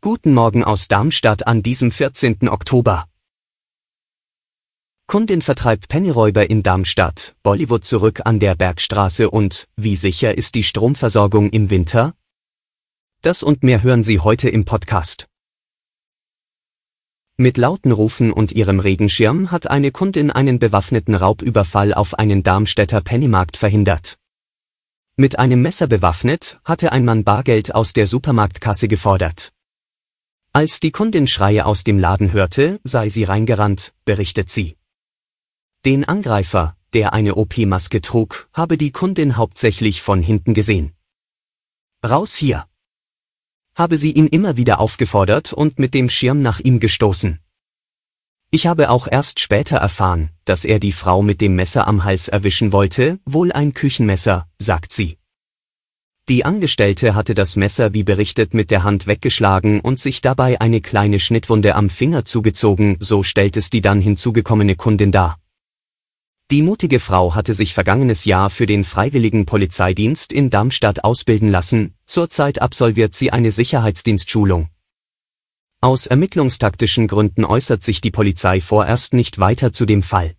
Guten Morgen aus Darmstadt an diesem 14. Oktober. Kundin vertreibt Pennyräuber in Darmstadt, Bollywood zurück an der Bergstraße und wie sicher ist die Stromversorgung im Winter? Das und mehr hören Sie heute im Podcast. Mit lauten Rufen und ihrem Regenschirm hat eine Kundin einen bewaffneten Raubüberfall auf einen Darmstädter Pennymarkt verhindert. Mit einem Messer bewaffnet, hatte ein Mann Bargeld aus der Supermarktkasse gefordert. Als die Kundin Schreie aus dem Laden hörte, sei sie reingerannt, berichtet sie. Den Angreifer, der eine OP-Maske trug, habe die Kundin hauptsächlich von hinten gesehen. Raus hier! habe sie ihn immer wieder aufgefordert und mit dem Schirm nach ihm gestoßen. Ich habe auch erst später erfahren, dass er die Frau mit dem Messer am Hals erwischen wollte, wohl ein Küchenmesser, sagt sie. Die Angestellte hatte das Messer wie berichtet mit der Hand weggeschlagen und sich dabei eine kleine Schnittwunde am Finger zugezogen, so stellt es die dann hinzugekommene Kundin dar. Die mutige Frau hatte sich vergangenes Jahr für den Freiwilligen Polizeidienst in Darmstadt ausbilden lassen, zurzeit absolviert sie eine Sicherheitsdienstschulung. Aus ermittlungstaktischen Gründen äußert sich die Polizei vorerst nicht weiter zu dem Fall.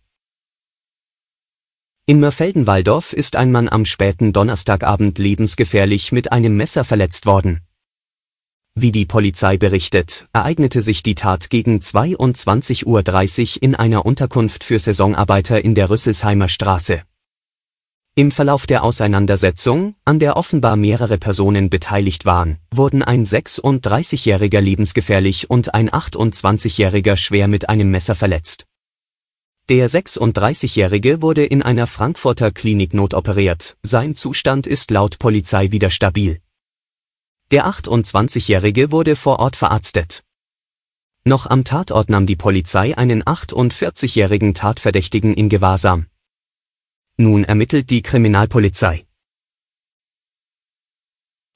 In Mörfelden-Walldorf ist ein Mann am späten Donnerstagabend lebensgefährlich mit einem Messer verletzt worden. Wie die Polizei berichtet, ereignete sich die Tat gegen 22.30 Uhr in einer Unterkunft für Saisonarbeiter in der Rüsselsheimer Straße. Im Verlauf der Auseinandersetzung, an der offenbar mehrere Personen beteiligt waren, wurden ein 36-jähriger lebensgefährlich und ein 28-jähriger schwer mit einem Messer verletzt. Der 36-jährige wurde in einer Frankfurter Klinik notoperiert, sein Zustand ist laut Polizei wieder stabil. Der 28-Jährige wurde vor Ort verarztet. Noch am Tatort nahm die Polizei einen 48-jährigen Tatverdächtigen in Gewahrsam. Nun ermittelt die Kriminalpolizei.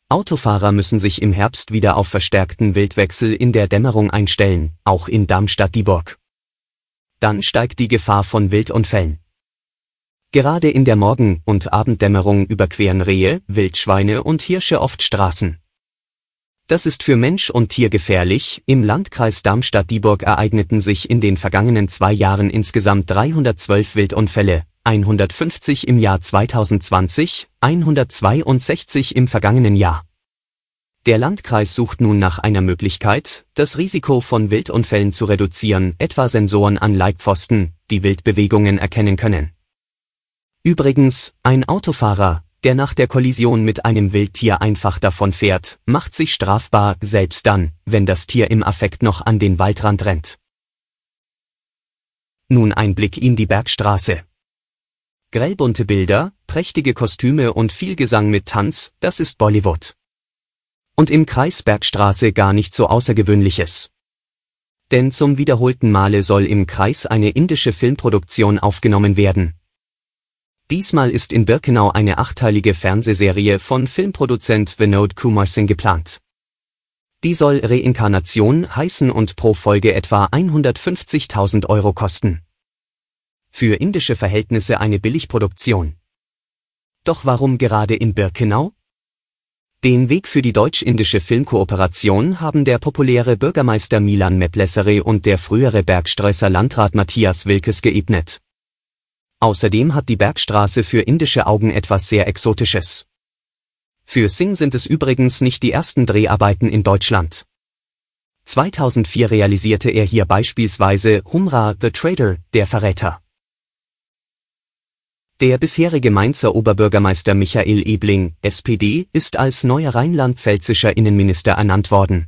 Autofahrer müssen sich im Herbst wieder auf verstärkten Wildwechsel in der Dämmerung einstellen, auch in Darmstadt-Dieburg. Dann steigt die Gefahr von Wildunfällen. Gerade in der Morgen- und Abenddämmerung überqueren Rehe, Wildschweine und Hirsche oft Straßen. Das ist für Mensch und Tier gefährlich. Im Landkreis Darmstadt-Dieburg ereigneten sich in den vergangenen zwei Jahren insgesamt 312 Wildunfälle, 150 im Jahr 2020, 162 im vergangenen Jahr. Der Landkreis sucht nun nach einer Möglichkeit, das Risiko von Wildunfällen zu reduzieren, etwa Sensoren an Leitpfosten, die Wildbewegungen erkennen können. Übrigens, ein Autofahrer, der nach der Kollision mit einem Wildtier einfach davonfährt, macht sich strafbar, selbst dann, wenn das Tier im Affekt noch an den Waldrand rennt. Nun ein Blick in die Bergstraße. Grellbunte Bilder, prächtige Kostüme und viel Gesang mit Tanz, das ist Bollywood. Und im Kreis Bergstraße gar nicht so Außergewöhnliches. Denn zum wiederholten Male soll im Kreis eine indische Filmproduktion aufgenommen werden, Diesmal ist in Birkenau eine achteilige Fernsehserie von Filmproduzent Vinod Kumar Singh geplant. Die soll Reinkarnation heißen und pro Folge etwa 150.000 Euro kosten. Für indische Verhältnisse eine Billigproduktion. Doch warum gerade in Birkenau? Den Weg für die deutsch-indische Filmkooperation haben der populäre Bürgermeister Milan Meplessere und der frühere Bergstreusser Landrat Matthias Wilkes geebnet. Außerdem hat die Bergstraße für indische Augen etwas sehr Exotisches. Für Singh sind es übrigens nicht die ersten Dreharbeiten in Deutschland. 2004 realisierte er hier beispielsweise Humra The Trader, der Verräter. Der bisherige Mainzer Oberbürgermeister Michael Ebling, SPD, ist als neuer rheinland-pfälzischer Innenminister ernannt worden.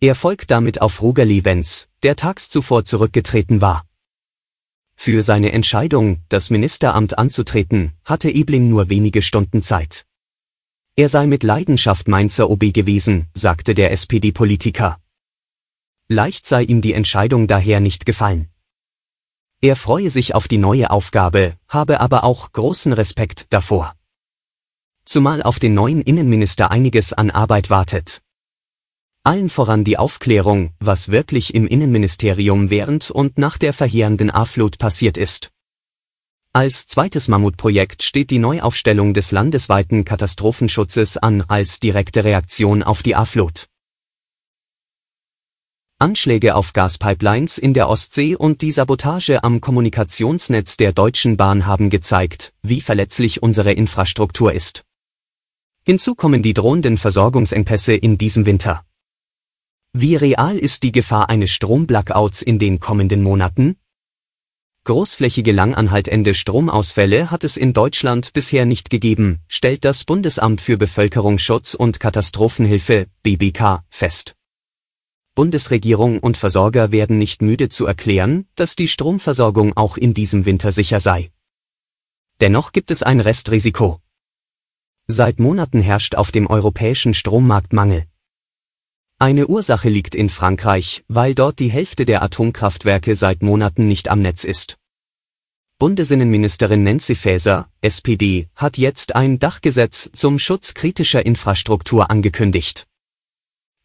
Er folgt damit auf Roger Wenz, der tags zuvor zurückgetreten war. Für seine Entscheidung, das Ministeramt anzutreten, hatte Ebling nur wenige Stunden Zeit. Er sei mit Leidenschaft Mainzer OB gewesen, sagte der SPD-Politiker. Leicht sei ihm die Entscheidung daher nicht gefallen. Er freue sich auf die neue Aufgabe, habe aber auch großen Respekt davor. Zumal auf den neuen Innenminister einiges an Arbeit wartet. Allen voran die Aufklärung, was wirklich im Innenministerium während und nach der verheerenden A-Flut passiert ist. Als zweites Mammutprojekt steht die Neuaufstellung des landesweiten Katastrophenschutzes an als direkte Reaktion auf die A-Flut. Anschläge auf Gaspipelines in der Ostsee und die Sabotage am Kommunikationsnetz der Deutschen Bahn haben gezeigt, wie verletzlich unsere Infrastruktur ist. Hinzu kommen die drohenden Versorgungsengpässe in diesem Winter. Wie real ist die Gefahr eines Stromblackouts in den kommenden Monaten? Großflächige langanhaltende Stromausfälle hat es in Deutschland bisher nicht gegeben, stellt das Bundesamt für Bevölkerungsschutz und Katastrophenhilfe BBK fest. Bundesregierung und Versorger werden nicht müde zu erklären, dass die Stromversorgung auch in diesem Winter sicher sei. Dennoch gibt es ein Restrisiko. Seit Monaten herrscht auf dem europäischen Strommarkt Mangel. Eine Ursache liegt in Frankreich, weil dort die Hälfte der Atomkraftwerke seit Monaten nicht am Netz ist. Bundesinnenministerin Nancy Faeser, SPD, hat jetzt ein Dachgesetz zum Schutz kritischer Infrastruktur angekündigt.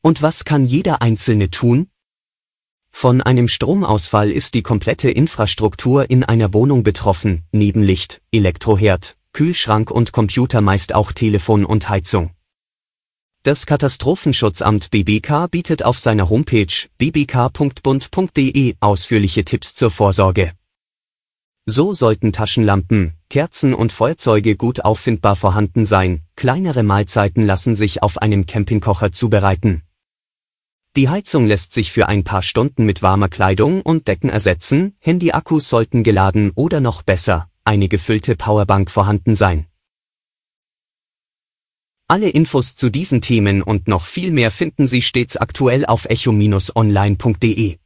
Und was kann jeder Einzelne tun? Von einem Stromausfall ist die komplette Infrastruktur in einer Wohnung betroffen, Nebenlicht, Elektroherd, Kühlschrank und Computer meist auch Telefon und Heizung. Das Katastrophenschutzamt BBK bietet auf seiner Homepage bbk.bund.de ausführliche Tipps zur Vorsorge. So sollten Taschenlampen, Kerzen und Feuerzeuge gut auffindbar vorhanden sein, kleinere Mahlzeiten lassen sich auf einem Campingkocher zubereiten. Die Heizung lässt sich für ein paar Stunden mit warmer Kleidung und Decken ersetzen, Handyakkus sollten geladen oder noch besser, eine gefüllte Powerbank vorhanden sein. Alle Infos zu diesen Themen und noch viel mehr finden Sie stets aktuell auf echo-online.de.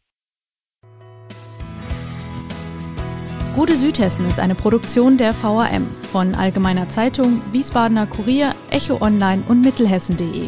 Gute Südhessen ist eine Produktion der VAM von Allgemeiner Zeitung, Wiesbadener Kurier, Echo Online und Mittelhessen.de.